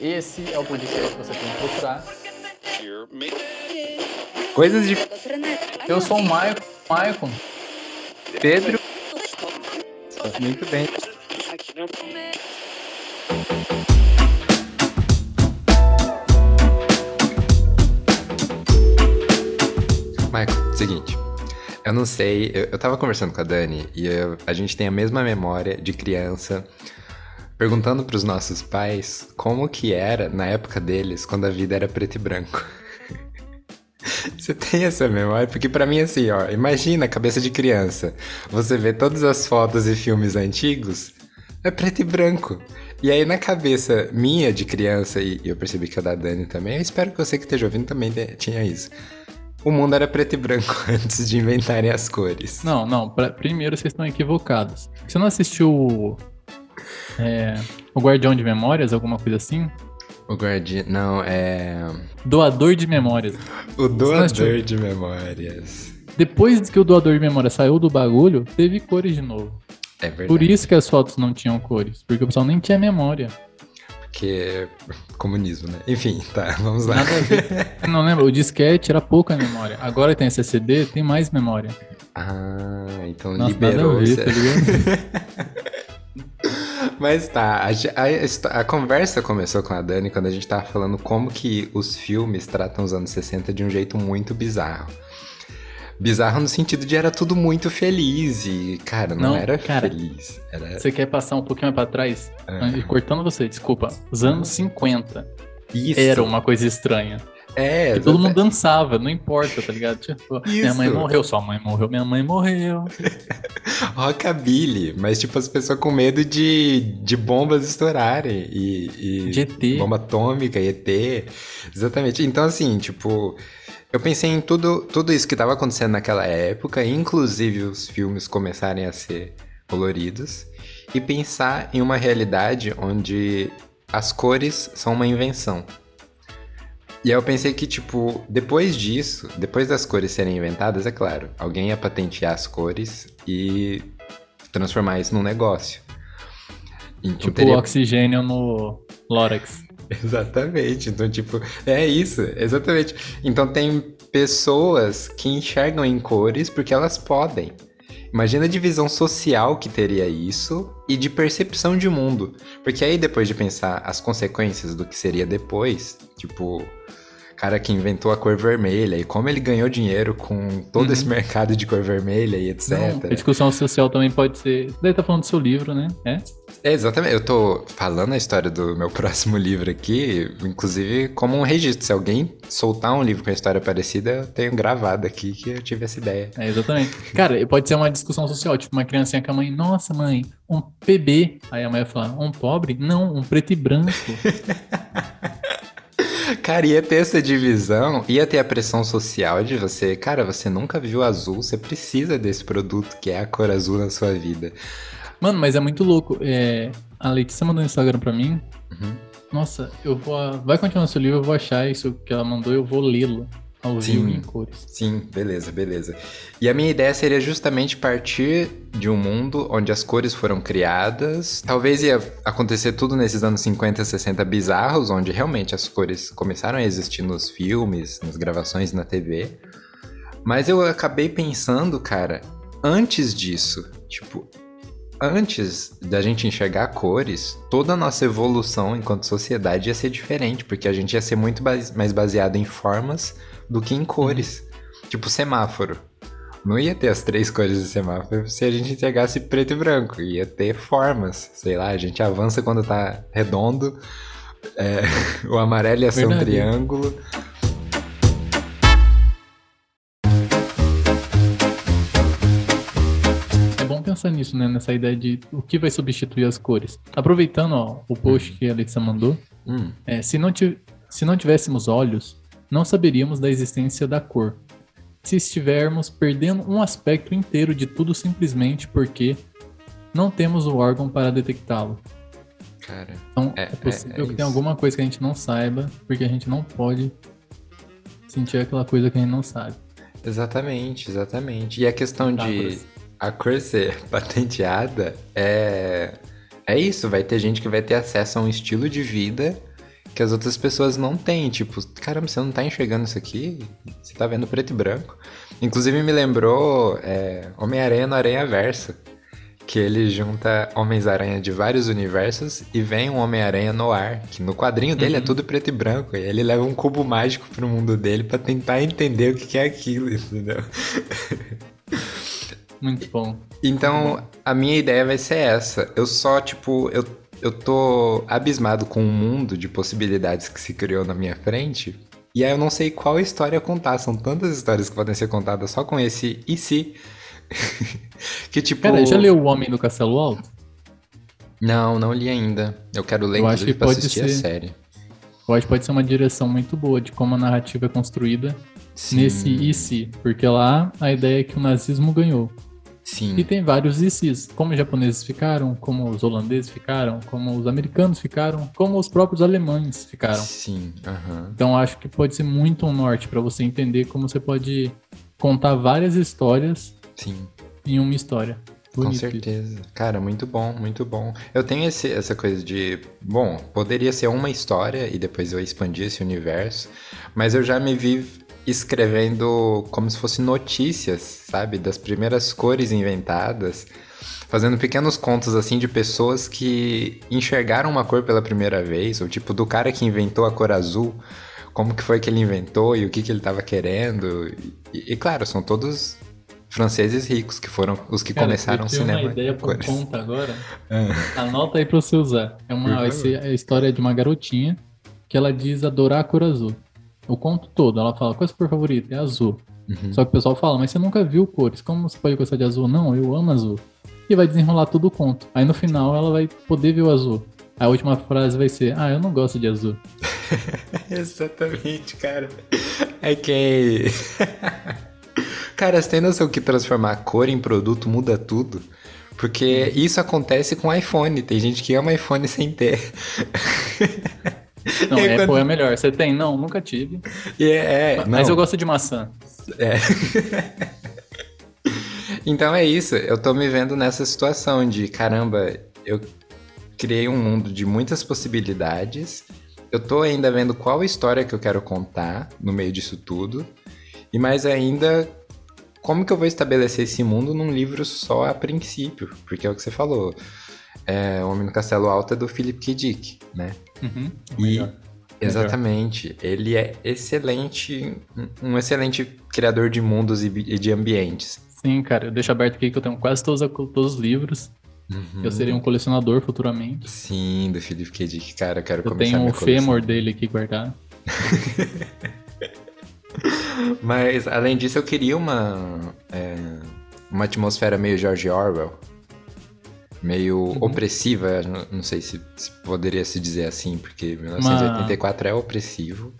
Esse é o podcast que você tem que procurar. Coisas de Eu sou o Maicon. Maicon. Pedro. Muito bem. Michael, seguinte. Eu não sei, eu, eu tava conversando com a Dani e eu- a gente tem a mesma memória de criança, perguntando pros nossos pais como que era na época deles, quando a vida era preto e branco. Você tem essa memória? Porque pra mim, assim, ó, imagina a cabeça de criança. Você vê todas as fotos e filmes antigos, é preto e branco. E aí, na cabeça minha de criança, e eu percebi que a da Dani também, eu espero que você que esteja ouvindo também tinha isso. O mundo era preto e branco antes de inventarem as cores. Não, não. pra- primeiro vocês estão equivocados. Você não assistiu é, o Guardião de Memórias, alguma coisa assim? O guardião. Não, é. Doador de Memórias. O doador de memórias. Depois que o doador de memória saiu do bagulho, teve cores de novo. É verdade. Por isso que as fotos não tinham cores. Porque o pessoal nem tinha memória. Porque. Comunismo, né? Enfim, tá, vamos lá. Nada a ver. Você não lembra? O disquete era pouca memória. Agora tem SSD, tem mais memória. Ah, então Nossa, liberou. nada a ver, tá ligado? Mas tá, a, a a conversa começou com a Dani quando a gente tava falando como que os filmes tratam os anos 60 de um jeito muito bizarro. Bizarro no sentido de era tudo muito feliz e, cara, não, Não, era cara, feliz. Era Você quer passar um pouquinho mais pra trás? Ah. E Cortando você, desculpa. Os anos 50 isso. era uma coisa estranha. É, E todo mundo dançava, não importa, tá ligado? Tipo, minha mãe Isso. morreu, sua mãe morreu, minha mãe morreu. Rockabilly, mas tipo as pessoas com medo de, de bombas estourarem e, e De ET. bomba atômica, ET, exatamente. Então assim, tipo, eu pensei em tudo, tudo isso que estava acontecendo naquela época, inclusive os filmes começarem a ser coloridos e pensar em uma realidade onde as cores são uma invenção. E aí eu pensei que, tipo, depois disso, depois das cores serem inventadas, é claro, alguém ia patentear as cores e transformar isso num negócio. Então Tipo teria- oxigênio no Lorax. Exatamente. Então, tipo, é isso, exatamente. Então tem pessoas que enxergam em cores porque elas podem. Imagina a divisão social que teria isso e de percepção de mundo. Porque aí, depois de pensar as consequências do que seria depois, tipo, cara que inventou a cor vermelha e como ele ganhou dinheiro com todo Uhum. esse mercado de cor vermelha e etc. Não, a discussão social também pode ser. Daí tá falando do seu livro, né? É? É, exatamente. Eu tô falando a história do meu próximo livro aqui, inclusive como um registro. Se alguém soltar um livro com a história parecida, eu tenho gravado aqui que eu tive essa ideia. É, exatamente. Cara, pode ser uma discussão social, tipo uma criancinha com a mãe, nossa mãe, um PB. Aí a mãe vai falar, um pobre? Não, um preto e branco. Cara, ia ter essa divisão, ia ter a pressão social de você, cara, você nunca viu azul, você precisa desse produto que é a cor azul na sua vida. Mano, mas é muito louco. É, a Letícia mandou no Instagram pra mim. Uhum. Nossa, eu vou. Vai continuar seu livro, eu vou achar isso que ela mandou, eu vou lê-lo ao Sim. em cores. Sim, beleza, beleza. E a minha ideia seria justamente partir de um mundo onde as cores foram criadas. Talvez ia acontecer tudo nesses anos 50, 60 bizarros, onde realmente as cores começaram a existir nos filmes, nas gravações na TV. Mas eu acabei pensando, cara, antes disso, tipo, antes da gente enxergar cores, toda a nossa evolução enquanto sociedade ia ser diferente, porque a gente ia ser muito mais baseado em formas do que em cores. Tipo semáforo. Não ia ter as três cores do semáforo se a gente entregasse preto e branco. Ia ter formas. Sei lá, a gente avança quando tá redondo. é, o amarelo ia ser um triângulo. É bom pensar nisso, né? Nessa ideia de o que vai substituir as cores. Aproveitando ó, o post que a Letícia mandou, Hum, é, se, não se não tivéssemos olhos, não saberíamos da existência da cor. Se estivermos perdendo um aspecto inteiro de tudo simplesmente porque não temos o órgão para detectá-lo. cara. Então É- é, possível é- é que tenha alguma coisa que a gente não saiba, porque a gente não pode sentir aquela coisa que a gente não sabe. Exatamente, exatamente. E a questão de Metáforas. a cor ser patenteada é. É isso, vai ter gente que vai ter acesso a um estilo de vida que as outras pessoas não têm. Tipo, caramba, você não tá enxergando isso aqui? Você tá vendo preto e branco. Inclusive me lembrou é, Homem-Aranha no Aranha Versa. Que ele junta Homens-Aranha de vários universos e vem um Homem-Aranha no ar. Que no quadrinho dele é Uhum. tudo preto e branco. E ele leva um cubo mágico pro mundo dele pra tentar entender o que é aquilo, entendeu? Muito bom. Então, a minha ideia vai ser essa. Eu só, tipo, eu, eu tô abismado com o mundo de possibilidades que se criou na minha frente. E aí eu não sei qual história contar. São tantas histórias que podem ser contadas só com esse e se. que tipo. Cara, já leu O Homem do Castelo Alto? Não, não li ainda. Eu quero ler, Eu acho que pra pode assistir a ser. série. Eu acho que pode ser uma direção muito boa de como a narrativa é construída Sim, nesse e se. Porque lá a ideia é que o nazismo ganhou. Sim. E tem vários se's. Como os japoneses ficaram, como os holandeses ficaram, como os americanos ficaram, como os próprios alemães ficaram. Sim, aham. Então acho que pode ser muito um norte para você entender como você pode contar várias histórias Sim. em uma história. Com Bonito isso. certeza. Cara, muito bom, muito bom. Eu tenho esse- essa coisa de. Bom, poderia ser uma história e depois eu expandir esse universo, mas eu já me vi escrevendo como se fosse notícias, sabe? Das primeiras cores inventadas, fazendo pequenos contos assim de pessoas que enxergaram uma cor pela primeira vez, ou tipo do cara que inventou a cor azul. Como que foi que ele inventou e o que, que ele estava querendo. E, e, claro, são todos franceses ricos que foram os que Cara, começaram o cinema. uma ideia por cores. conta agora. Ah, Anota aí pra você usar. É uma favor. ser a história de uma garotinha que ela diz adorar a cor azul. O conto todo, ela fala, qual é a cor favorita? É azul. uhum. Só que o pessoal fala, mas você nunca viu cores, como você pode gostar de azul? Não, eu amo azul. E vai desenrolar todo o conto. Aí no final ela vai poder ver o azul. A última frase vai ser, ah, eu não gosto de azul. Exatamente, cara. É que. cara, você tem noção que transformar cor em produto muda tudo? Porque isso acontece com iPhone. Tem gente que ama iPhone sem ter. Não, aí, Apple quando- é melhor. Você tem? Não, nunca tive. É, é, Mas não. eu gosto de maçã. É. então é isso, eu tô me vendo nessa situação de caramba, eu criei um mundo de muitas possibilidades. Eu tô ainda vendo qual história que eu quero contar no meio disso tudo. E mais ainda, como que eu vou estabelecer esse mundo num livro só a princípio? Porque é o que você falou. É, o Homem no Castelo Alto é do Philip K. Dick, né? Uhum. E Melhor. exatamente, ele é excelente, um- excelente criador de mundos e de ambientes. Sim, cara, eu deixo aberto aqui que eu tenho quase todos, todos os livros. Uhum. Eu seria um colecionador futuramente. Sim, do Philip K. Dick, cara, eu quero Eu começar tenho minha o fêmur dele aqui guardado. Mas além disso, eu queria uma é, uma atmosfera meio George Orwell, meio Uhum. opressiva. Não, não sei se, se poderia se dizer assim, porque 1984 é opressivo.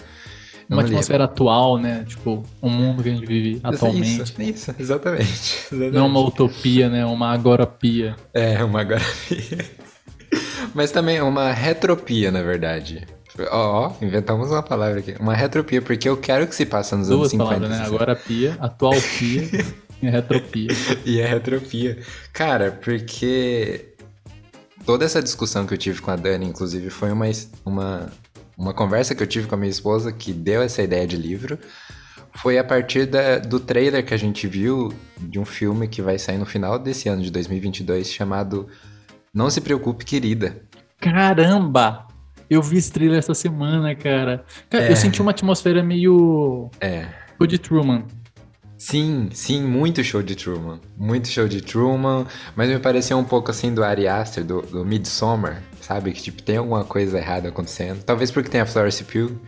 Uma não atmosfera atual, né? Tipo, o mundo que a gente vive atualmente. Isso, isso, exatamente. Não é uma utopia, né? Uma agoropia. É, uma agorafia. Mas também é uma retropia, na verdade. Ó, ó, inventamos uma palavra aqui. Uma retropia, porque eu quero que se passe nos Duas anos 50. palavras, né? 60. Agora pia, atual pia e retropia. E é retropia. Cara, porque toda essa discussão que eu tive com a Dani, inclusive, foi uma, uma, uma conversa que eu tive com a minha esposa que deu essa ideia de livro. Foi a partir da- do trailer que a gente viu de um filme que vai sair no final desse ano de 2022 chamado Não Se Preocupe, Querida. Caramba! Eu vi esse trailer essa semana, cara. Cara, É. eu senti uma atmosfera meio. É. Show de Truman. Sim, sim, muito show de Truman. Muito show de Truman, mas me pareceu um pouco assim do Ari Aster, do, do Midsommar, sabe? Que tipo, tem alguma coisa errada acontecendo. Talvez porque tem a Florence Pugh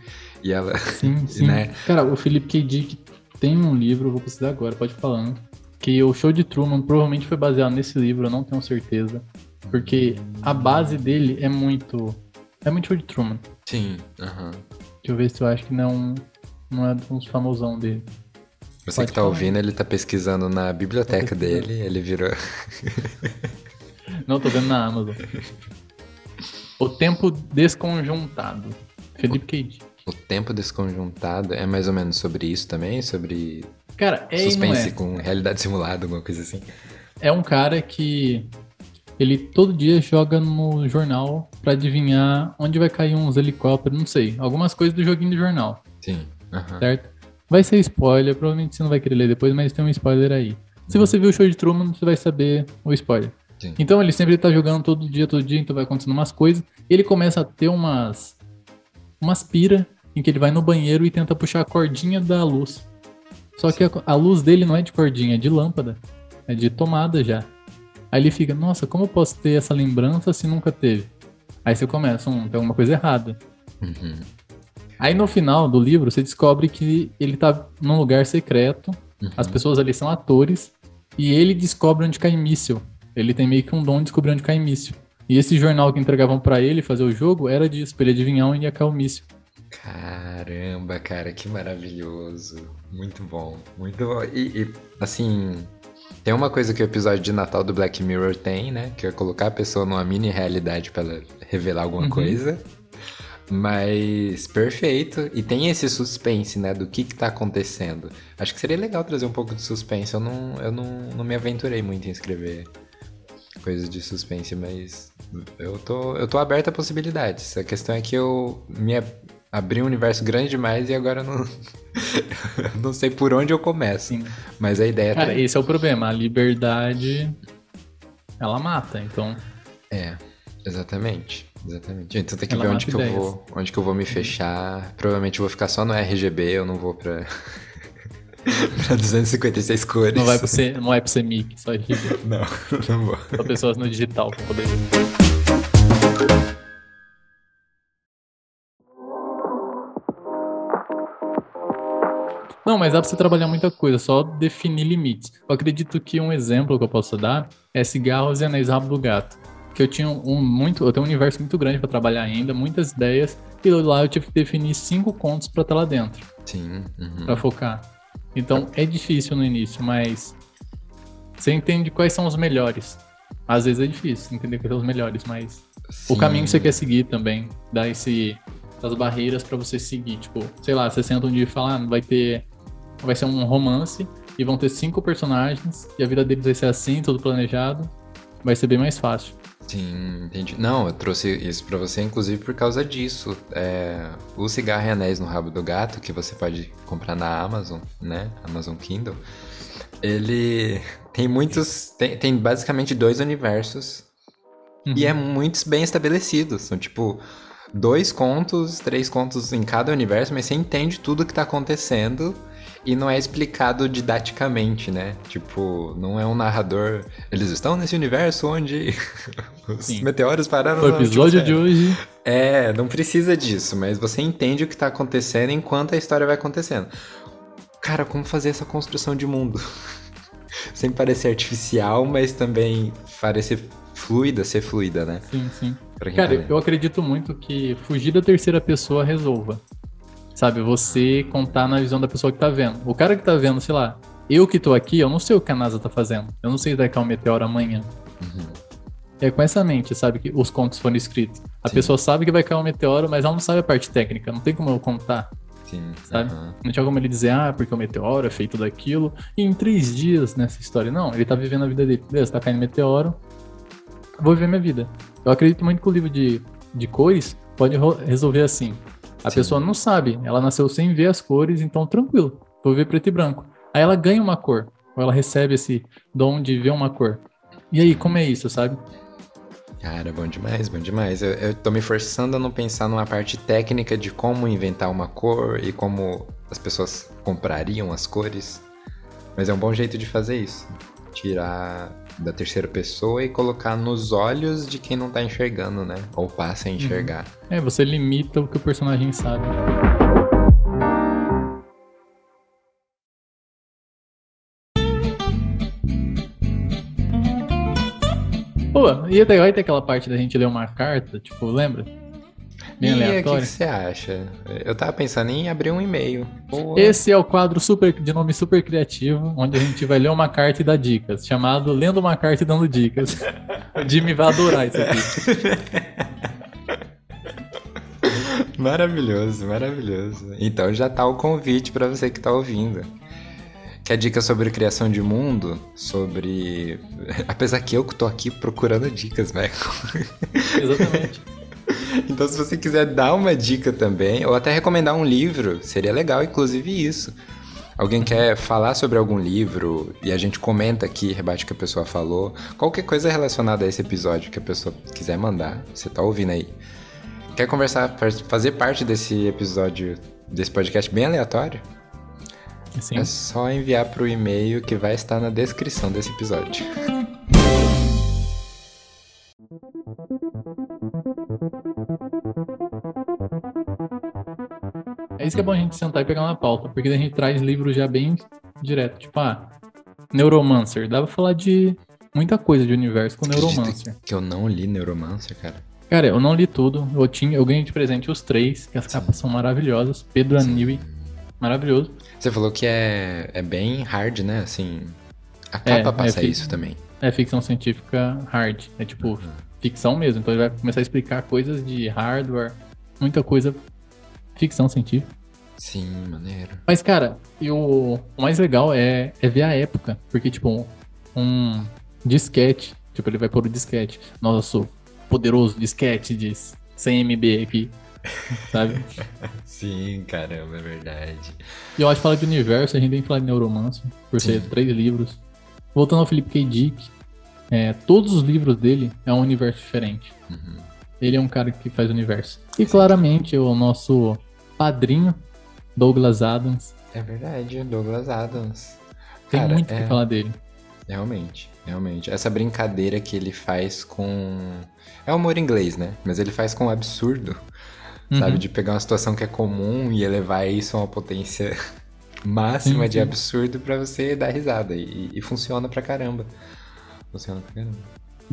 e ela... Sim, sim. Né? Cara, o Philip K. Dick tem um livro, vou precisar agora, pode ir falando. Que o show de Truman provavelmente foi baseado nesse livro, eu não tenho certeza. Porque a base dele é muito. É muito show de Truman. Sim, aham. Deixa eu ver se eu acho que não, não é uns famosão dele. Você Pode que tá falar. ouvindo, ele tá pesquisando na biblioteca pesquisando. dele, ele virou... Não, tô vendo na Amazon. O Tempo Desconjuntado. Felipe. Dick. O tempo desconjuntado é mais ou menos sobre isso também? Sobre Cara, é suspense é. com realidade simulada, alguma coisa assim? É um cara que ele todo dia joga no jornal pra adivinhar onde vai cair uns helicópteros, não sei. Algumas coisas do joguinho do jornal. Sim. Aham. certo? Vai ser spoiler, provavelmente você não vai querer ler depois, mas tem um spoiler aí. Se você viu o show de Truman, você vai saber o spoiler. Sim. Então ele sempre tá jogando todo dia, todo dia, então vai acontecendo umas coisas. Ele começa a ter umas. umas pira em que ele vai no banheiro e tenta puxar a cordinha da luz. Só que a, a luz dele não é de cordinha, é de lâmpada. É de tomada já. Aí ele fica, nossa, como eu posso ter essa lembrança se nunca teve? Aí você começa, hum, tem alguma coisa errada. Uhum. Aí no final do livro você descobre que ele tá num lugar secreto, Uhum. as pessoas ali são atores, e ele descobre onde cai míssil. Ele tem meio que um dom de descobrir onde cai míssil. E esse jornal que entregavam pra ele fazer o jogo era disso, pra ele adivinhar onde ia cair o míssil. Caramba, cara, que maravilhoso. Muito bom, muito bom. E, e, assim, tem uma coisa que o episódio de Natal do Black Mirror tem, né? Que é colocar a pessoa numa mini realidade pra ela revelar alguma Uhum. coisa. Mas perfeito. E tem esse suspense, né? Do que que tá acontecendo. Acho que seria legal trazer um pouco de suspense. Eu não, eu não, não me aventurei muito em escrever coisas de suspense, mas eu tô, eu tô aberto a possibilidades. A questão é que eu me ab- abri um universo grande demais e agora eu não, eu não sei por onde eu começo. Sim. Mas a ideia Cara, tá... esse é o problema. A liberdade, ela mata. Então, É, exatamente. Exatamente. Então tem que Ela ver onde mata que, eu vou, onde que eu vou me fechar. Provavelmente eu vou ficar só no RGB, eu não vou pra, pra 256 cores. não vai pra ser, não é pra ser mic, só RGB. Não, não vou. Só pessoas no digital pra poder. Não, mas dá pra você trabalhar muita coisa, só definir limites. Eu acredito que um exemplo que eu posso dar é cigarros e anéis rabo do gato. Que eu tinha um muito, eu tenho um universo muito grande pra trabalhar ainda, muitas ideias, e lá eu tive que definir cinco contos pra estar lá dentro, Sim. uhum. pra focar. Então é difícil no início, mas você entende quais são os melhores. Às vezes é difícil entender quais são os melhores, mas o Sim. caminho que você quer seguir também dá esse as barreiras pra você seguir, tipo, sei lá, você senta um dia e fala, ah, vai ter vai ser um romance e vão ter cinco personagens e a vida deles vai ser assim, tudo planejado, vai ser bem mais fácil. Sim, entendi. Não, eu trouxe isso pra você, inclusive, por causa disso. É, o cigarro e anéis no rabo do gato, que você pode comprar na Amazon, né? Amazon Kindle. Ele tem muitos. Tem, tem basicamente dois universos. E Uhum. é muito bem estabelecido. São tipo dois contos, três contos em cada universo, mas você entende tudo que tá acontecendo. E não é explicado didaticamente, né? Tipo, não é um narrador. Eles estão nesse universo onde os Sim. meteoros pararam O episódio de hoje É, não precisa disso, mas você entende o que tá acontecendo enquanto a história vai acontecendo. Cara, como fazer essa construção de mundo? Sem parecer artificial, mas também parecer fluida, ser fluida, né? Sim, sim. Cara, tá eu acredito muito que fugir da terceira pessoa resolva. Sabe, você contar na visão da pessoa que tá vendo. O cara que tá vendo, sei lá, eu que tô aqui, eu não sei o que a NASA tá fazendo. Eu não sei se vai cair um meteoro amanhã. Uhum. É com essa mente, sabe, que os contos foram escritos. A Sim. pessoa sabe que vai cair um meteoro, mas ela não sabe a parte técnica. Não tem como eu contar, Sim, sabe? aham. Não tinha como ele dizer, ah, porque o meteoro é feito daquilo. E em três dias nessa história. Não, ele tá vivendo a vida dele. Beleza, tá caindo meteoro. Vou viver minha vida. Eu acredito muito que o livro de, de cores pode resolver assim. A Sim. pessoa não sabe, ela nasceu sem ver as cores, então tranquilo, vou ver preto e branco. Aí ela ganha uma cor, ou ela recebe esse dom de ver uma cor. E aí, como é isso, sabe? Cara, bom demais, bom demais. Eu, eu tô me forçando a não pensar numa parte técnica de como inventar uma cor e como as pessoas comprariam as cores. Mas é um bom jeito de fazer isso. Tirar da terceira pessoa e colocar nos olhos de quem não tá enxergando, né? Ou passa a enxergar. É, você limita o que o personagem sabe. Pô, e até vai ter aquela parte da gente ler uma carta, tipo, lembra? Bem e o que, você acha? Eu tava pensando em abrir um e-mail. Esse é o quadro super, de nome super criativo, onde a gente vai ler uma carta e dar dicas, chamado Lendo uma Carta e Dando Dicas. O Jimmy vai adorar isso aqui. Maravilhoso, maravilhoso. Então já tá o convite pra você que tá ouvindo. Quer dica sobre criação de mundo? Sobre. Apesar que eu que tô aqui procurando dicas, velho. Exatamente. Então, se você quiser dar uma dica também, ou até recomendar um livro, seria legal, inclusive, isso. Alguém quer falar sobre algum livro e a gente comenta aqui, rebate o que a pessoa falou. Qualquer coisa relacionada a esse episódio que a pessoa quiser mandar, você tá ouvindo aí. Quer conversar, fazer parte desse episódio, desse podcast bem aleatório? Sim. É só enviar para o e-mail que vai estar na descrição desse episódio. Isso que é bom a gente sentar e pegar uma pauta, porque a gente traz livros já bem direto. Tipo, ah, Neuromancer. Dá pra falar de muita coisa de universo com Neuromancer. Que eu não li Neuromancer, cara. Cara, eu não li tudo. Eu, tinha, eu ganhei de presente os três, que as Sim. capas são maravilhosas. Pedro Aniwi, maravilhoso. Você falou que é, é bem hard, né? Assim, a capa é, passa é isso também. É ficção científica hard. É tipo, uhum. ficção mesmo. Então ele vai começar a explicar coisas de hardware, muita coisa ficção científica. Sim, maneiro. Mas, cara, e o, mais legal é, é ver a época. Porque, tipo, um disquete. Tipo, ele vai pôr o disquete. Nosso poderoso disquete de 100 MB aqui. Sabe? Sim, caramba, é verdade. E eu acho que falar de universo, a gente tem que falar de Neuromancer, por Sim. ser três livros. Voltando ao Felipe K. Dick, é, todos os livros dele é um universo diferente. Uhum. Ele é um cara que faz universo. E claramente o nosso padrinho, Douglas Adams. É verdade, Douglas Adams. Tem cara, muito o é... que falar dele. Realmente, realmente. Essa brincadeira que ele faz com. É humor inglês, né? Mas ele faz com o absurdo. Uhum. Sabe? De pegar uma situação que é comum e elevar isso a uma potência máxima sim, de absurdo para você dar risada. E, e, funciona pra caramba. Funciona pra caramba.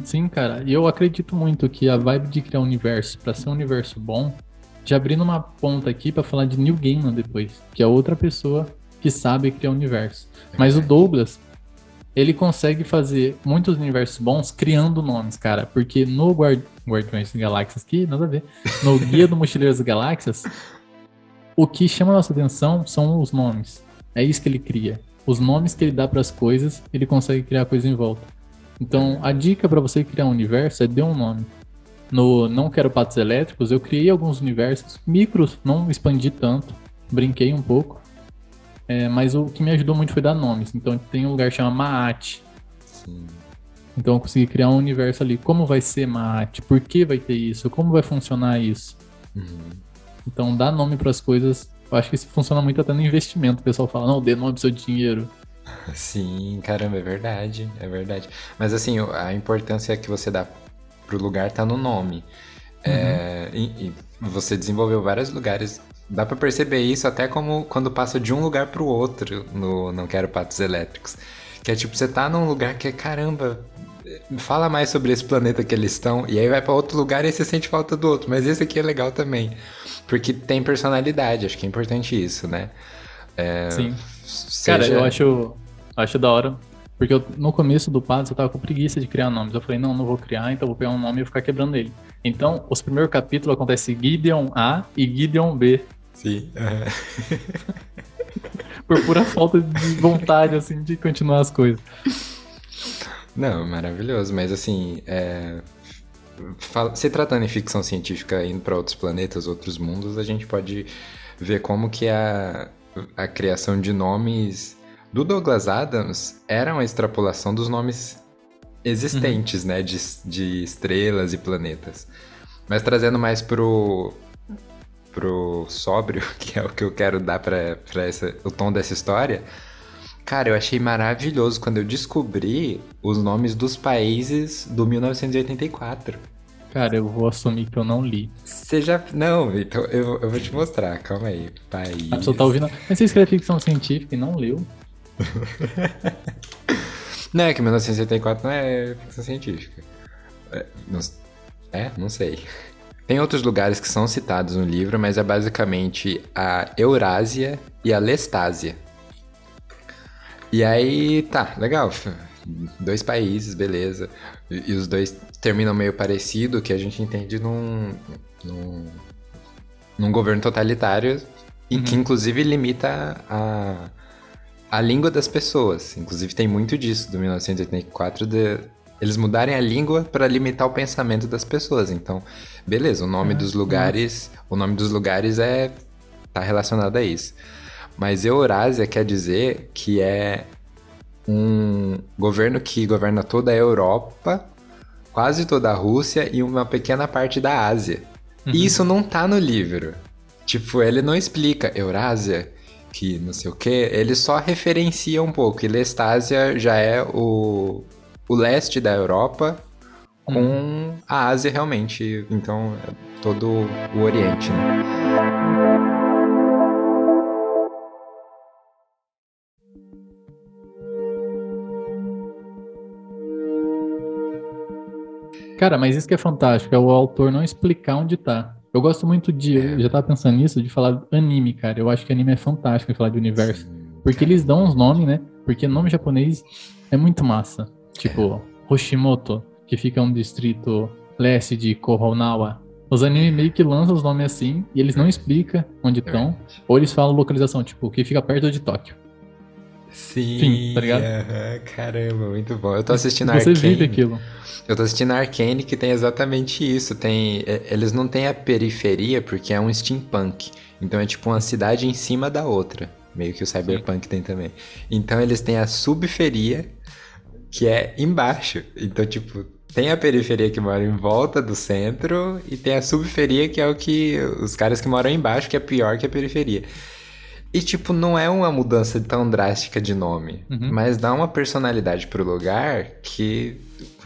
Sim, cara. E eu acredito muito que a vibe de criar um universo, para ser um universo bom, já abrindo uma ponta aqui para falar de New Gaiman depois, que é outra pessoa que sabe criar universo. É Mas o Douglas, ele consegue fazer muitos universos bons criando nomes, cara. Porque no Guard Guardiões das Galáxias aqui, nada a ver. No Guia do Mochileiro das Galáxias, o que chama a nossa atenção são os nomes. É isso que ele cria. Os nomes que ele dá para as coisas, ele consegue criar coisa em volta. Então, a dica para você criar um universo é dê um nome. No Não Quero Patos Elétricos, eu criei alguns universos micros, não expandi tanto, brinquei um pouco. É, mas o que me ajudou muito foi dar nomes. Então tem um lugar que chama Maat. Sim. Então eu consegui criar um universo ali. Como vai ser Maat? Por que vai ter isso? Como vai funcionar isso? Uhum. Então dar nome para as coisas. Eu acho que isso funciona muito até no investimento. O pessoal fala, não, dê nome pro seu dinheiro. Sim, caramba, é verdade, é verdade. Mas assim, a importância que você dá pro lugar tá no nome. Uhum. É, e, e você desenvolveu vários lugares Dá para perceber isso até como quando passa de um lugar para o outro no Não Quero Patos Elétricos. Que é tipo, você tá num lugar que é caramba, fala mais sobre esse planeta que eles estão, e aí vai para outro lugar e você sente falta do outro. Mas esse aqui é legal também, porque tem personalidade, acho que é importante isso, né? É, Sim. Seja... Cara, eu acho, acho da hora, porque eu, no começo do Patos eu tava com preguiça de criar nomes. Eu falei, não, não vou criar, então vou pegar um nome e ficar quebrando ele. Então, os primeiros capítulos acontece Gideon A e Gideon B. Sim. Uhum. Por pura falta de vontade, assim, de continuar as coisas. Não, maravilhoso, mas assim, é... se tratando em ficção científica indo para outros planetas, outros mundos, a gente pode ver como que a, a criação de nomes do Douglas Adams era uma extrapolação dos nomes existentes, uhum. né, de, de estrelas e planetas. Mas trazendo mais pro, pro sóbrio, que é o que eu quero dar para o tom dessa história. Cara, eu achei maravilhoso quando eu descobri os nomes dos países do 1984. Cara, eu vou assumir que eu não li. Você já. Não, então eu, eu vou te mostrar, calma aí. País. A pessoa tá ouvindo. Mas você escreve ficção científica e não leu. não, é que 1984 não é ficção científica. É, não, é? Não sei. Tem outros lugares que são citados no livro, mas é basicamente a Eurásia e a Lestásia. E aí, tá, legal. Dois países, beleza. E, os dois terminam meio parecido, que a gente entende num, num, num governo totalitário, e que uhum. inclusive limita a, a língua das pessoas. Inclusive tem muito disso do 1984 de eles mudarem a língua para limitar o pensamento das pessoas. Então, beleza, o nome ah, dos lugares, nossa. o nome dos lugares é tá relacionado a isso. Mas Eurásia quer dizer que é um governo que governa toda a Europa, quase toda a Rússia e uma pequena parte da Ásia. Uhum. E isso não tá no livro. Tipo, ele não explica Eurásia, que não sei o que, ele só referencia um pouco. E Lestásia já é o, o leste da Europa com uhum. a Ásia realmente. Então, é todo o Oriente, né? Cara, mas isso que é fantástico, é o autor não explicar onde tá. Eu gosto muito de, eu já tava pensando nisso, de falar anime, cara. Eu acho que anime é fantástico falar de universo. Porque eles dão uns nomes, né? Porque nome japonês é muito massa. Tipo, Hoshimoto, que fica um distrito leste de Kohonawa. Os animes meio que lançam os nomes assim e eles não explicam onde estão. Ou eles falam localização, tipo, que fica perto de Tóquio. Sim, Fim, tá ligado? Uh -huh, caramba, muito bom. Eu tô assistindo Você Arcane. Você vive aquilo. Eu tô assistindo Arcane que tem exatamente isso. Tem, eles não têm a periferia porque é um steampunk. Então é tipo uma cidade em cima da outra. Meio que o cyberpunk Sim. tem também. Então eles têm a subferia, que é embaixo. Então, tipo, tem a periferia que mora em volta do centro e tem a subferia que é o que os caras que moram embaixo, que é pior que a periferia. E, tipo, não é uma mudança tão drástica de nome, uhum. mas dá uma personalidade pro lugar que.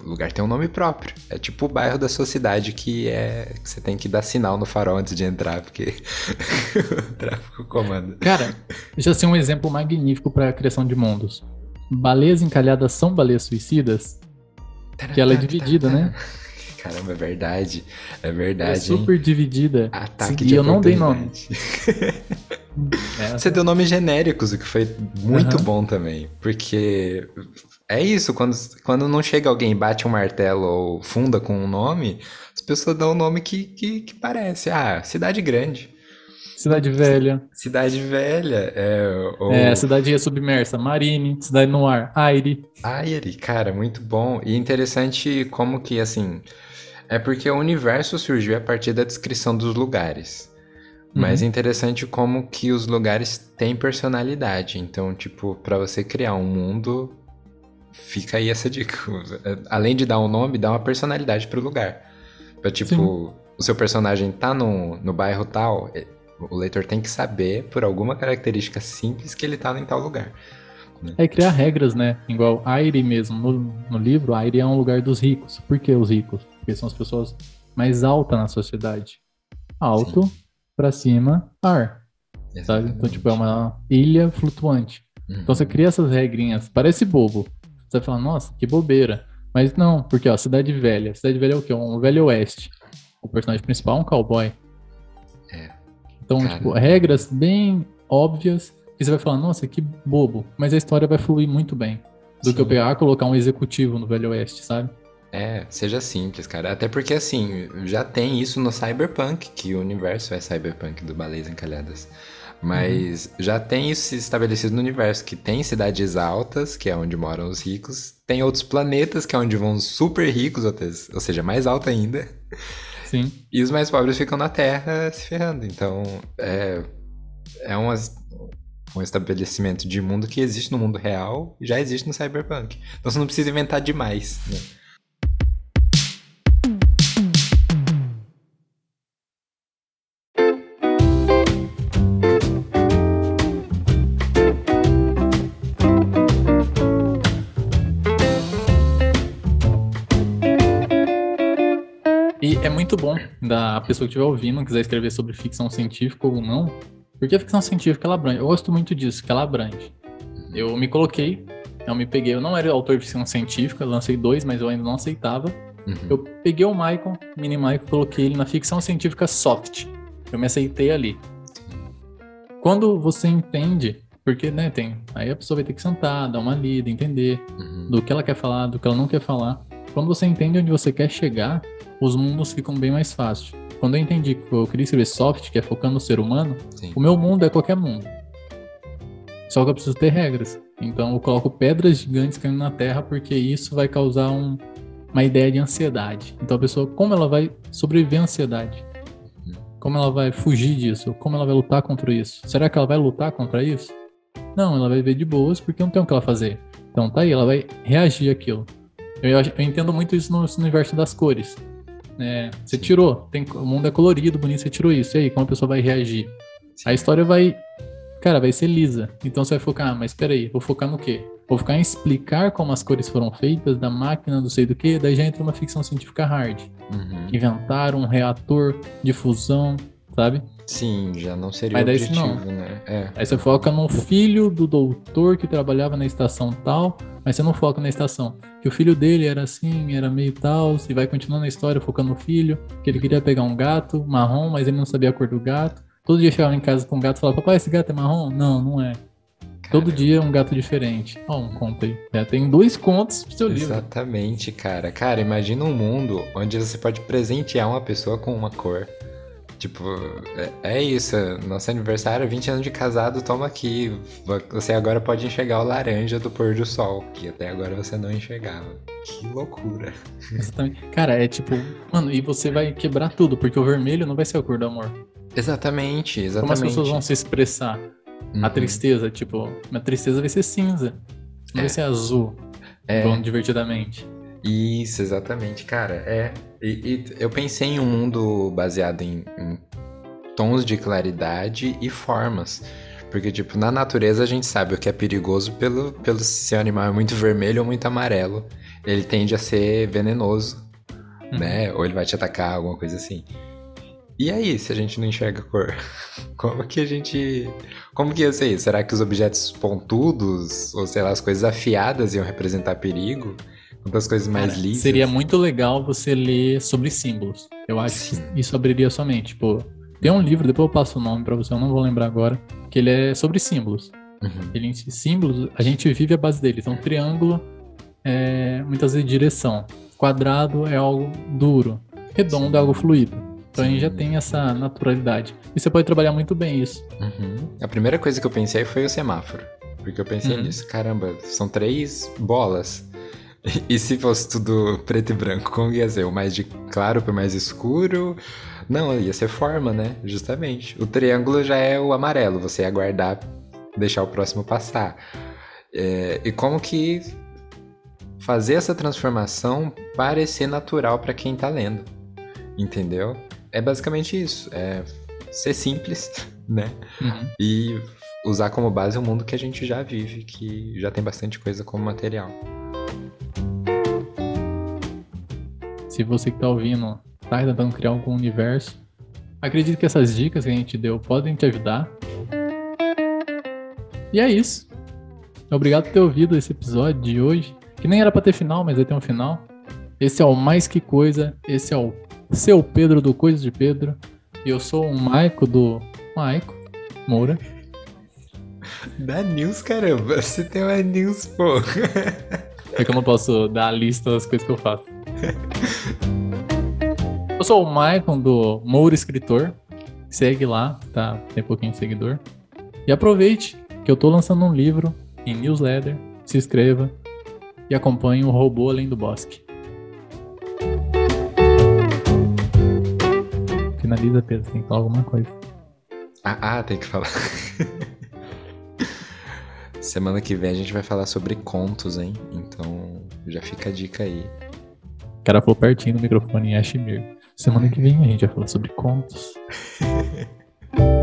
O lugar tem um nome próprio. É tipo o bairro da sua cidade que é. que você tem que dar sinal no farol antes de entrar, porque o tráfico comanda. Cara, já sei um exemplo magnífico para a criação de mundos. Baleias encalhadas são baleias suicidas? Que ela é dividida, né? Caramba, é verdade. É verdade. É super hein? dividida. Ataque Sim, de eu não dei nome. É, Você deu nomes genéricos, o que foi muito uhum. bom também. Porque é isso, quando, quando não chega alguém e bate um martelo ou funda com um nome, as pessoas dão um nome que, que, que parece. Ah, cidade grande. Cidade Velha. Cidade Velha. É, ou... é Cidade Submersa. Marine. Cidade no Ar. Aire. Aire, cara, muito bom. E interessante como que, assim... É porque o universo surgiu a partir da descrição dos lugares. Mas é interessante como que os lugares têm personalidade. Então, tipo, para você criar um mundo, fica aí essa dica. Além de dar um nome, dá uma personalidade pro lugar. Pra, tipo, Sim. o seu personagem tá no, no bairro tal, é, o leitor tem que saber, por alguma característica simples, que ele tá em tal lugar. Né? É criar regras, né? Igual Aire mesmo. No, no livro, Aire é um lugar dos ricos. Por que os ricos? Porque são as pessoas mais altas na sociedade. Alto, Sim para cima, ar. Sabe? Então, tipo, é uma ilha flutuante. Uhum. Então você cria essas regrinhas. Parece bobo. Você vai falar, nossa, que bobeira. Mas não, porque, ó, Cidade Velha. Cidade Velha é o quê? Um velho oeste. O personagem principal é um cowboy. É. Então, Cara. tipo, regras bem óbvias. E você vai falar, nossa, que bobo. Mas a história vai fluir muito bem. Do Sim. que eu pegar e colocar um executivo no Velho Oeste, sabe? É, seja simples, cara. Até porque, assim, já tem isso no Cyberpunk, que o universo é Cyberpunk do Baleias Encalhadas. Mas uhum. já tem isso estabelecido no universo, que tem cidades altas, que é onde moram os ricos, tem outros planetas, que é onde vão os super ricos, ou seja, mais alto ainda. Sim. E os mais pobres ficam na Terra se ferrando. Então, é, é um, um estabelecimento de mundo que existe no mundo real e já existe no Cyberpunk. Então você não precisa inventar demais, né? Da pessoa que estiver ouvindo, quiser escrever sobre ficção científica ou não, porque a ficção científica ela abrange. Eu gosto muito disso, que ela abrange. Eu me coloquei, eu me peguei, eu não era autor de ficção científica, lancei dois, mas eu ainda não aceitava. Uhum. Eu peguei o Michael, mini Michael, coloquei ele na ficção científica soft. Eu me aceitei ali. Quando você entende, porque, né, tem. Aí a pessoa vai ter que sentar, dar uma lida, entender uhum. do que ela quer falar, do que ela não quer falar. Quando você entende onde você quer chegar, os mundos ficam bem mais fáceis. Quando eu entendi que eu queria escrever soft, que é focando no ser humano, Sim. o meu mundo é qualquer mundo. Só que eu preciso ter regras. Então eu coloco pedras gigantes caindo na terra porque isso vai causar um, uma ideia de ansiedade. Então a pessoa, como ela vai sobreviver à ansiedade? Como ela vai fugir disso? Como ela vai lutar contra isso? Será que ela vai lutar contra isso? Não, ela vai ver de boas porque não tem o que ela fazer. Então tá aí, ela vai reagir àquilo. Eu, eu entendo muito isso no, no universo das cores. É, você tirou, tem, o mundo é colorido, bonito, você tirou isso. E aí, como a pessoa vai reagir? A história vai. Cara, vai ser lisa. Então você vai focar, ah, mas peraí, vou focar no quê? Vou focar em explicar como as cores foram feitas, da máquina, não sei do que, daí já entra uma ficção científica hard. Uhum. Inventaram um reator de fusão, sabe? Sim, já não seria Mas daí objetivo, não. né? É. Aí você foca no filho do doutor que trabalhava na estação tal, mas você não foca na estação. Que o filho dele era assim, era meio tal, e vai continuando a história focando no filho, que ele queria pegar um gato marrom, mas ele não sabia a cor do gato. Todo dia chegava em casa com um gato e falava, papai, esse gato é marrom? Não, não é. Todo dia um gato diferente. Ó, um conto aí. Já tem dois contos pro seu livro. Exatamente, cara. Cara, imagina um mundo onde você pode presentear uma pessoa com uma cor. Tipo, é, é isso. Nosso aniversário, 20 anos de casado, toma aqui. Você agora pode enxergar o laranja do pôr do sol, que até agora você não enxergava. Que loucura. Exatamente. Cara, é tipo, mano, e você vai quebrar tudo, porque o vermelho não vai ser a cor do amor. Exatamente, exatamente. Como as pessoas vão se expressar? A Uhum. tristeza, tipo, a tristeza vai ser cinza. Não É. vai ser azul. É. Bom, divertidamente. Isso, exatamente, cara. É. E, e eu pensei em um mundo baseado em, em tons de claridade e formas. Porque, tipo, na natureza a gente sabe o que é perigoso pelo, pelo se o animal é muito vermelho ou muito amarelo. Ele tende a ser venenoso, Uhum. né? Ou ele vai te atacar, alguma coisa assim. E aí, se a gente não enxerga a cor? Como que a gente. Como que ia ser isso? Será que os objetos pontudos, ou sei lá, as coisas afiadas iam representar perigo? Enquanto as coisas mais Cara, lisas. Seria muito legal você ler sobre símbolos. Eu acho Sim. que isso abriria sua mente. Tipo, tem um livro, depois eu passo o nome pra você, eu não vou lembrar agora, que ele é sobre símbolos. Uhum. Ele símbolos, a gente vive a base deles. Então, triângulo é muitas vezes direção. Quadrado é algo duro. Redondo é algo fluido. Então a gente já Sim. tem essa naturalidade. E você pode trabalhar muito bem isso. Uhum. A primeira coisa que eu pensei foi o semáforo. Porque eu pensei Uhum. nisso, caramba, são três bolas. E se fosse tudo preto e branco, como ia ser? O mais de claro pro mais escuro? Não, ia ser forma, né? Justamente. O triângulo já é o amarelo, você ia aguardar, deixar o próximo passar. É, e como que fazer essa transformação parecer natural para quem tá lendo? Entendeu? É basicamente isso. É ser simples, né? Uhum. E usar como base o mundo que a gente já vive, que já tem bastante coisa como material. Se você que tá ouvindo tá tentando criar algum universo, acredito que essas dicas que a gente deu podem te ajudar. E é isso. Obrigado por ter ouvido esse episódio de hoje, que nem era pra ter final, mas vai ter um final. Esse é o Mais Que Coisa, esse é o seu Pedro do Coisa de Pedro, e eu sou o Maico do Maico Moura. Da news, caramba. Você tem uma news, pô. É que eu não posso dar a lista das coisas que eu faço. Eu sou o Maicon do Moura Escritor. Segue lá, tá? Tem pouquinho de seguidor. E aproveite que eu tô lançando um livro em newsletter. Se inscreva e acompanhe o Robô Além do Bosque. Finaliza, Pedro. Tem que falar alguma coisa. Ah, ah, tem que falar. Semana que vem a gente vai falar sobre contos, hein? Então já fica a dica aí cara falou pertinho do microfone em Ashmir. Semana que vem a gente vai falar sobre contos.